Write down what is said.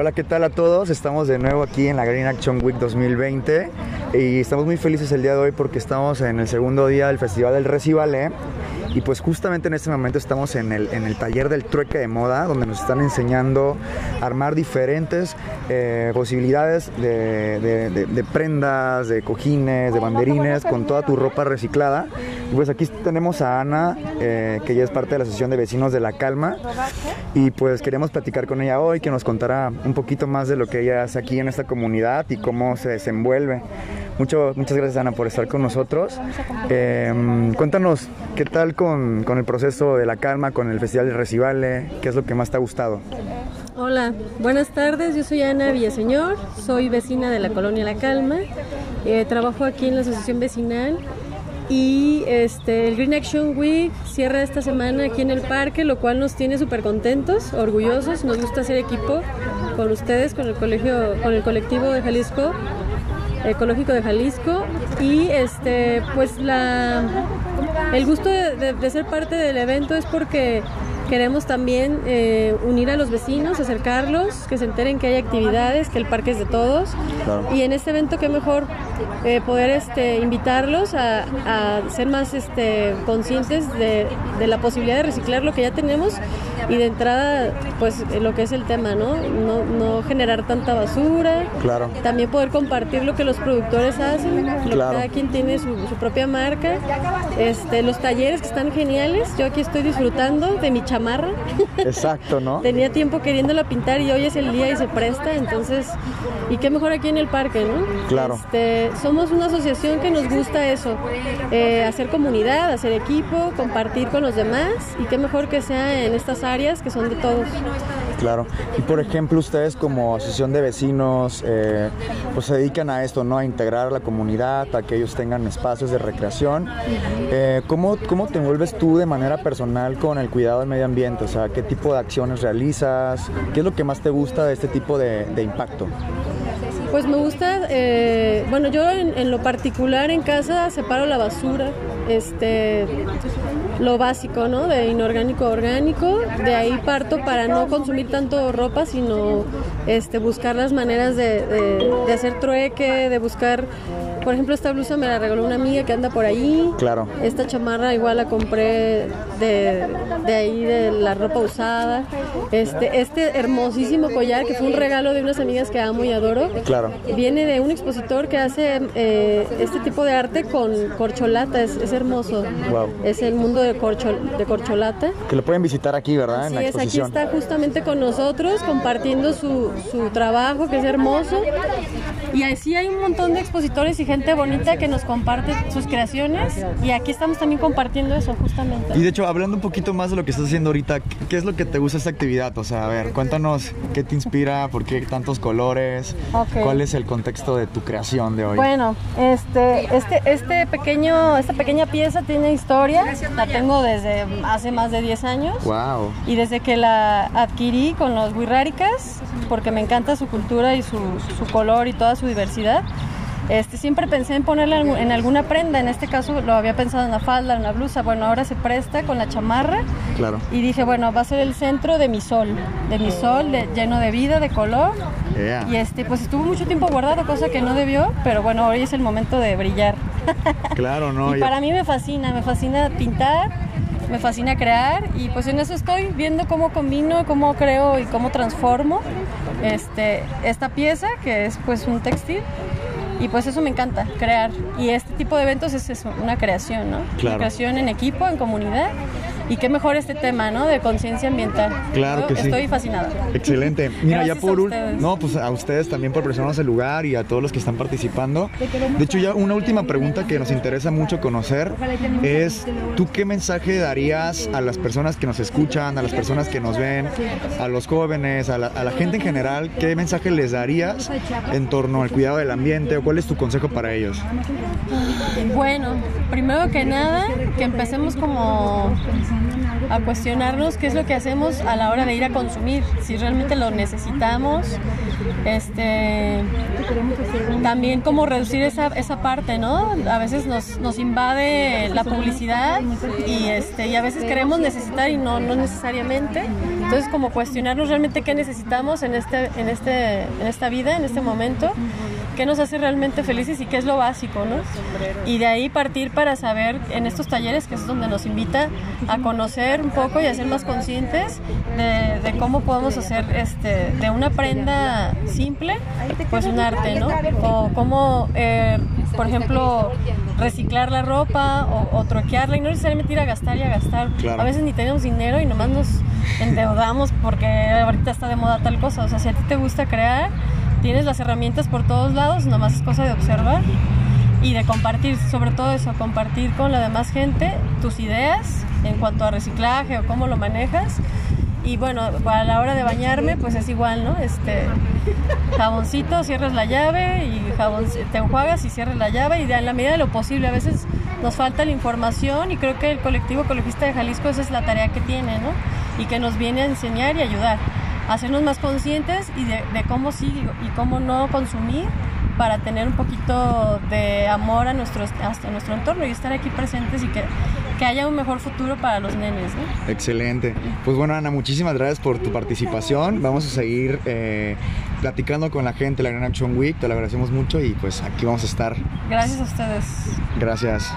Hola, ¿qué tal a todos? Estamos de nuevo aquí en la Green Action Week 2020 y estamos muy felices el día de hoy porque estamos en el segundo día del Festival del Recibale y pues justamente en este momento estamos en el, en el taller del trueque de moda donde nos están enseñando a armar diferentes eh, posibilidades de, de- de prendas, de cojines, de banderines con toda tu ropa reciclada. Pues aquí tenemos a Ana, eh, que ya es parte de la Asociación de Vecinos de La Calma y pues queremos platicar con ella hoy, que nos contara un poquito más de lo que ella hace aquí en esta comunidad y cómo se desenvuelve. Mucho, muchas gracias Ana por estar con nosotros. Eh, cuéntanos, ¿qué tal con, con el proceso de la calma, con el Festival de Recibale? ¿Qué es lo que más te ha gustado? Hola, buenas tardes. Yo soy Ana Villaseñor, soy vecina de la colonia La Calma. Eh, trabajo aquí en la asociación vecinal y este, el Green Action Week cierra esta semana aquí en el parque, lo cual nos tiene súper contentos, orgullosos. Nos gusta hacer equipo con ustedes, con el colegio, con el colectivo de Jalisco, ecológico de Jalisco y este, pues la, el gusto de, ser parte del evento es porque queremos también eh, unir a los vecinos, acercarlos, que se enteren que hay actividades, que el parque es de todos. Claro. Y en este evento qué mejor eh, poder este, invitarlos a, a ser más este, conscientes de, de la posibilidad de reciclar lo que ya tenemos y de entrada pues lo que es el tema, ¿no? No, no generar tanta basura. Claro. También poder compartir lo que los productores hacen, lo que Claro. cada quien tiene su, su propia marca. Este, los talleres que están geniales. Yo aquí estoy disfrutando de mi chamarra. Exacto, ¿no? Tenía tiempo queriéndola pintar y hoy es el día y se presta, entonces, y qué mejor aquí en el parque, ¿no? Claro. Este, somos una asociación que nos gusta eso, eh, hacer comunidad, hacer equipo, compartir con los demás y qué mejor que sea en estas áreas que son de todos. Claro. Y por ejemplo, ustedes como asociación de vecinos, eh, pues se dedican a esto, ¿no? A integrar a la comunidad, a que ellos tengan espacios de recreación. Eh, ¿cómo, ¿Cómo te envuelves tú de manera personal con el cuidado del medio ambiente? O sea, ¿qué tipo de acciones realizas? ¿Qué es lo que más te gusta de este tipo de, de impacto? Pues me gusta, eh, bueno, yo en, lo particular en casa separo la basura, este, lo básico, ¿no? De inorgánico a orgánico. De ahí parto para no consumir tanto ropa, sino este, buscar las maneras de hacer trueque, de buscar, por ejemplo, esta blusa me la regaló una amiga que anda por ahí. Claro. Esta chamarra igual la compré de, de ahí de la ropa usada. Este, este hermosísimo collar que fue un regalo de unas amigas que amo y adoro. Claro. Viene de un expositor que hace eh, este tipo de arte con corcholata, es, es hermoso. Wow. Es el mundo de, corchol- de corcholata. Que lo pueden visitar aquí, ¿verdad? Así en la es, aquí exposición. está justamente con nosotros compartiendo su, su trabajo, que es hermoso. Y así hay un montón de expositores y gente bonita que nos comparte sus creaciones. Y aquí estamos también compartiendo eso, justamente. Y de hecho, hablando un poquito más de lo que estás haciendo ahorita, ¿qué- ¿qué es lo que te gusta esta actividad? O sea, a ver, cuéntanos qué te inspira, por qué tantos colores, cuál es el contexto de tu creación de hoy. Bueno, este, este, este pequeño, esta pequeña pieza tiene historia. La tengo desde hace más de 10 años. Wow. Y desde que la adquirí con los Wirráricas, porque me encanta su cultura y su, su color y toda su diversidad, este, siempre pensé en ponerla en, alguna prenda. En este caso lo había pensado en la falda, en la blusa. Bueno, ahora se presta con la chamarra. Claro. Y dije, bueno, va a ser el centro de mi sol, de mi sol, de- lleno de vida, de color. Yeah. Y este, pues estuvo mucho tiempo guardado, cosa que no debió, pero bueno, hoy es el momento de brillar. Claro, no. y para mí me fascina, me fascina pintar, me fascina crear y pues en eso estoy viendo cómo combino, cómo creo y cómo transformo este, esta pieza que es pues un textil y pues eso me encanta, crear. Y este tipo de eventos es eso, una creación, ¿no? Claro. Una creación en equipo, en comunidad. Y qué mejor este tema, ¿no? De conciencia ambiental. Claro Yo que sí. Estoy fascinada. Excelente. Mira, ya por último, no, pues a ustedes también por presionarnos el lugar y a todos los que están participando. De hecho, ya una última pregunta que nos interesa mucho conocer es, ¿tú qué mensaje darías a las personas que nos escuchan, a las personas que nos ven, a los jóvenes, a la, a la gente en general? ¿Qué mensaje les darías en torno al cuidado del ambiente o cuál es tu consejo para ellos? Bueno, primero que nada, que empecemos como a cuestionarnos qué es lo que hacemos a la hora de ir a consumir, si realmente lo necesitamos, este también como reducir esa, esa parte, ¿no? A veces nos, nos invade la publicidad y este y a veces queremos necesitar y no, no necesariamente. Entonces como cuestionarnos realmente qué necesitamos en este, en este, en esta vida, en este momento qué nos hace realmente felices y qué es lo básico, ¿no? Y de ahí partir para saber en estos talleres, que es donde nos invita a conocer un poco y a ser más conscientes de, cómo podemos hacer este, de una prenda simple, pues un arte, ¿no? O cómo, eh, por ejemplo, reciclar la ropa o, troquearla y no necesariamente ir a gastar y a gastar. A veces ni tenemos dinero y nomás nos endeudamos porque ahorita está de moda tal cosa. O sea, si a ti te gusta crear, tienes las herramientas por todos lados, nomás es cosa de observar y de compartir, sobre todo eso, compartir con la demás gente tus ideas en cuanto a reciclaje o cómo lo manejas. Y bueno, a la hora de bañarme, pues es igual, ¿no? Este jaboncito, cierras la llave y jabón, te enjuagas y cierras la llave y en la medida de lo posible. A veces nos falta la información y creo que el colectivo ecologista de Jalisco esa es la tarea que tiene, ¿no? Y que nos viene a enseñar y ayudar hacernos más conscientes y de, cómo sí y cómo no consumir para tener un poquito de amor a nuestro, hasta nuestro entorno y estar aquí presentes y que, que haya un mejor futuro para los nenes. Excelente. Pues bueno, Ana, muchísimas gracias por tu participación. Vamos a seguir eh, platicando con la gente de la Gran Action Week. Te lo agradecemos mucho y pues aquí vamos a estar. Gracias a ustedes. Gracias.